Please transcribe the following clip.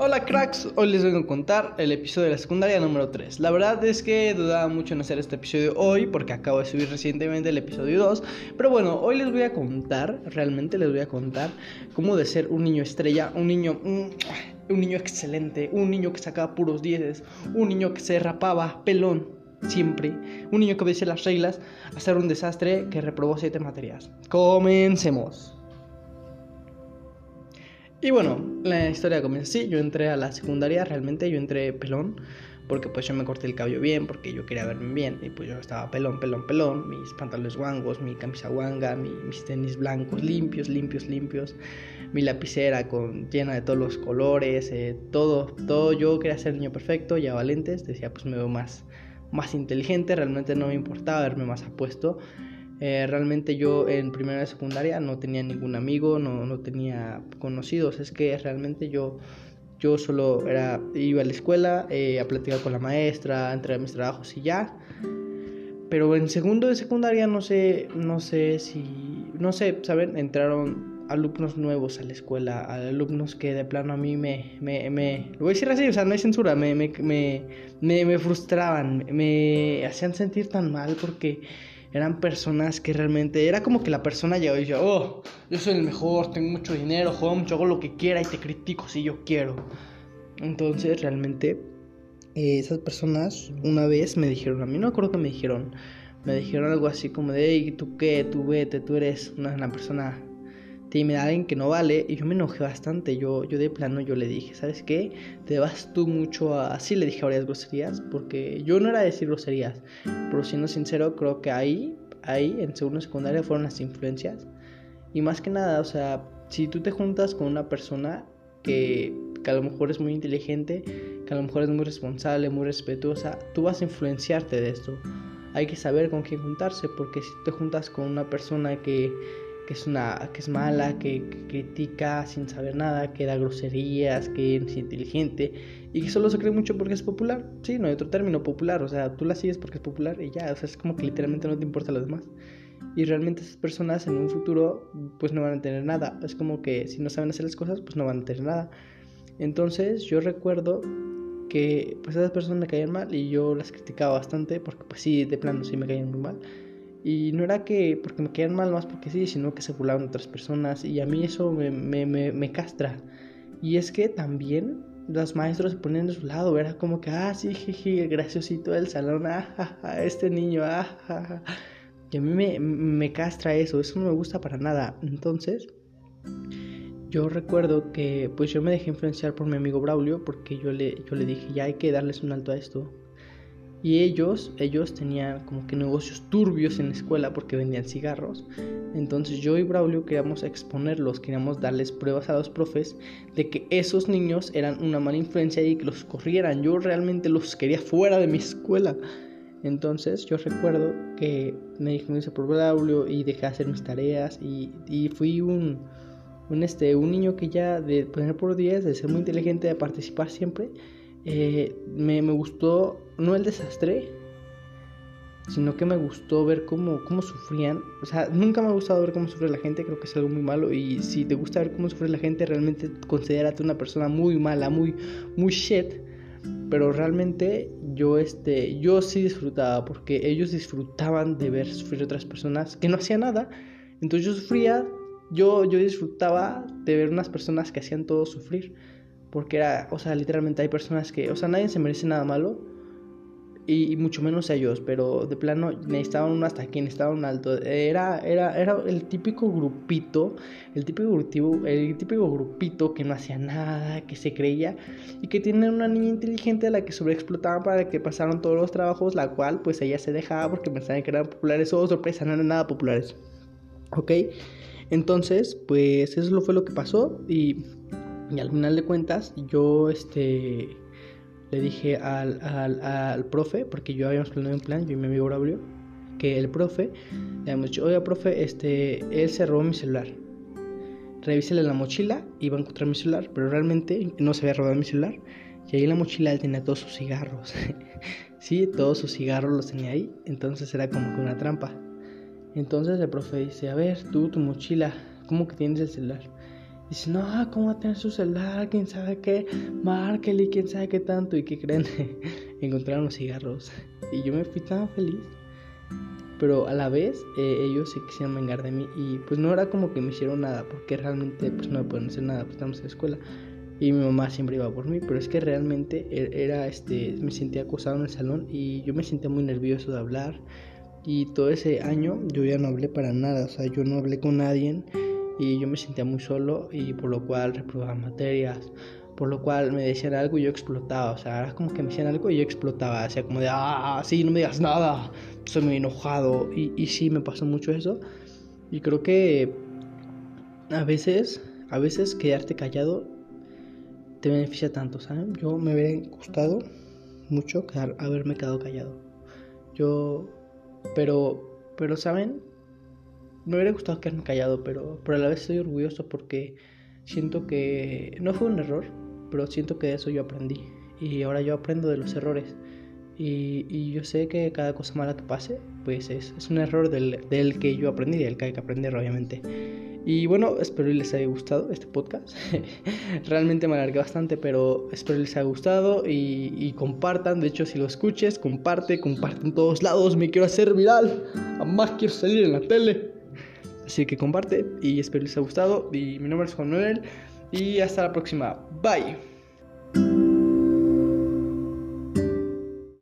Hola cracks, hoy les vengo a contar el episodio de la secundaria número 3. La verdad es que dudaba mucho en hacer este episodio hoy porque acabo de subir recientemente el episodio 2. Pero bueno, hoy les voy a contar, realmente les voy a contar cómo de ser un niño estrella, un niño... Un, niño excelente, un niño que sacaba puros dieces, un niño que se rapaba pelón siempre, un niño que obedecía las reglas, a ser un desastre que reprobó siete materias. Comencemos. Y bueno, la historia comienza así. Yo entré a la secundaria, realmente yo entré pelón, porque pues yo me corté el cabello bien, porque yo quería verme bien. Y pues yo estaba pelón, pelón, pelón. Mis pantalones guangos, mi camisa guanga, mis tenis blancos, limpios, limpios, limpios. Mi lapicera con, llena de todos los colores, eh, todo, todo. Yo quería ser niño perfecto, ya lentes. Decía, pues me veo más, más inteligente. Realmente no me importaba verme más apuesto. Eh, realmente yo en primera de secundaria no tenía ningún amigo, no, no, tenía conocidos. Es que realmente yo, yo solo era, iba a la escuela eh, a platicar con la maestra, a entregar mis trabajos y ya. Pero en segundo de secundaria no sé, no sé si, no sé, ¿saben? Entraron alumnos nuevos a la escuela, alumnos que de plano a mí me, me, me lo voy a decir así, o sea, no hay censura, me, me, me, me frustraban, me hacían sentir tan mal porque eran personas que realmente era como que la persona llegó y decía, oh, yo soy el mejor, tengo mucho dinero, home, yo hago lo que quiera y te critico si yo quiero. Entonces realmente eh, esas personas una vez me dijeron, a mí no me acuerdo que me dijeron, me dijeron algo así como de, hey, ¿tú qué? Tú vete, tú eres una, una persona tímida, alguien que no vale, y yo me enojé bastante, yo, yo de plano yo le dije, ¿sabes qué? Te vas tú mucho a... Así le dije varias groserías, porque yo no era decir groserías, pero siendo sincero, creo que ahí, ahí, en segundo secundaria fueron las influencias, y más que nada, o sea, si tú te juntas con una persona que, que a lo mejor es muy inteligente, que a lo mejor es muy responsable, muy respetuosa, tú vas a influenciarte de esto. Hay que saber con quién juntarse, porque si te juntas con una persona que que es una que es mala, que, critica sin saber nada, que da groserías, que es inteligente y que solo se cree mucho porque es popular. Sí, no hay otro término popular, o sea, tú la sigues porque es popular y ya, o sea, es como que literalmente no te importa lo demás. Y realmente esas personas en un futuro pues no van a tener nada. Es como que si no saben hacer las cosas, pues no van a tener nada. Entonces, yo recuerdo que pues esas personas me caían mal y yo las criticaba bastante porque pues sí, de plano sí me caían muy mal. Y no era que porque me quedan mal más porque sí, sino que se burlaban otras personas y a mí eso me, me, me, castra. Y es que también los maestros se ponían de su lado, era como que, ah, sí, el graciosito del salón, ah, este niño, ah, Y a mí me, me castra eso, eso no me gusta para nada. Entonces, yo recuerdo que pues yo me dejé influenciar por mi amigo Braulio porque yo le, yo le dije, ya hay que darles un alto a esto. Y ellos, ellos tenían como que negocios turbios en la escuela porque vendían cigarros. Entonces yo y Braulio queríamos exponerlos, queríamos darles pruebas a los profes de que esos niños eran una mala influencia y que los corrieran. Yo realmente los quería fuera de mi escuela. Entonces yo recuerdo que me dije por Braulio y dejé de hacer mis tareas y, y fui un, un, este, un niño que ya de poner por 10, de ser muy inteligente, de participar siempre eh, me, me, gustó, no el desastre, sino que me gustó ver cómo, cómo sufrían. O sea, nunca me ha gustado ver cómo sufre la gente, creo que es algo muy malo. Y si te gusta ver cómo sufre la gente, realmente considérate una persona muy mala, muy, muy shit. Pero realmente yo, este, yo sí disfrutaba, porque ellos disfrutaban de ver sufrir otras personas que no hacían nada. Entonces yo sufría, yo, yo disfrutaba de ver unas personas que hacían todo sufrir. Porque era, o sea, literalmente hay personas que, o sea, nadie se merece nada malo. Y, mucho menos ellos, pero de plano necesitaban un hasta aquí, necesitaban un alto. Era, era, era el típico grupito, el típico, grupito, el típico grupito que no hacía nada, que se creía y que tiene una niña inteligente a la que sobreexplotaban para que pasaron todos los trabajos, la cual pues ella se dejaba porque pensaban que eran populares. Oh, sorpresa, no eran nada populares. ¿Ok? Entonces, pues eso fue lo que pasó y y al final de cuentas, yo este, le dije al, al, al profe, porque yo habíamos planeado un plan, yo y mi amigo Braulio, que el profe, le habíamos dicho, oiga, profe, este, él se robó mi celular. Revísele la mochila y va a encontrar mi celular, pero realmente no se había robado mi celular. Y ahí en la mochila él tenía todos sus cigarros. sí, todos sus cigarros los tenía ahí. Entonces era como que una trampa. Entonces el profe dice, a ver, tú, tu mochila, ¿cómo que tienes el celular? Dice, no, ¿cómo va a tener su celular? ¿Quién sabe qué? Márquele, ¿quién sabe qué tanto? ¿Y qué creen? Encontraron los cigarros. Y yo me fui tan feliz. Pero a la vez eh, ellos se quisieron vengar de mí. Y pues no era como que me hicieron nada. Porque realmente pues no me pueden hacer nada. Pues estamos en la escuela. Y mi mamá siempre iba por mí. Pero es que realmente e-, era este. Me sentía acosado en el salón. Y yo me sentía muy nervioso de hablar. Y todo ese año yo ya no hablé para nada. O sea, yo no hablé con nadie y yo me sentía muy solo y por lo cual reprobaba materias, por lo cual me decían algo y yo explotaba, o sea, era como que me decían algo y yo explotaba, o sea, como de, ah, sí, no me digas nada, estoy muy enojado y, y sí, me pasó mucho eso y creo que a veces, a veces quedarte callado te beneficia tanto, ¿saben? Yo me hubiera gustado mucho quedar, haberme quedado callado. Yo, pero, pero, ¿saben? Me hubiera gustado quedarme callado, pero, pero a la vez estoy orgulloso porque siento que no fue un error, pero siento que de eso yo aprendí. Y ahora yo aprendo de los errores. Y, y yo sé que cada cosa mala que pase, pues es, es un error del, del, que yo aprendí, del que hay que aprender, obviamente. Y bueno, espero les haya gustado este podcast. Realmente me alargué bastante, pero espero les haya gustado y, y, compartan. De hecho, si lo escuches, comparte, comparte en todos lados. Me quiero hacer viral. Además, quiero salir en la tele. Así que comparte y espero les haya gustado. Mi nombre es Juan Noel y hasta la próxima. Bye.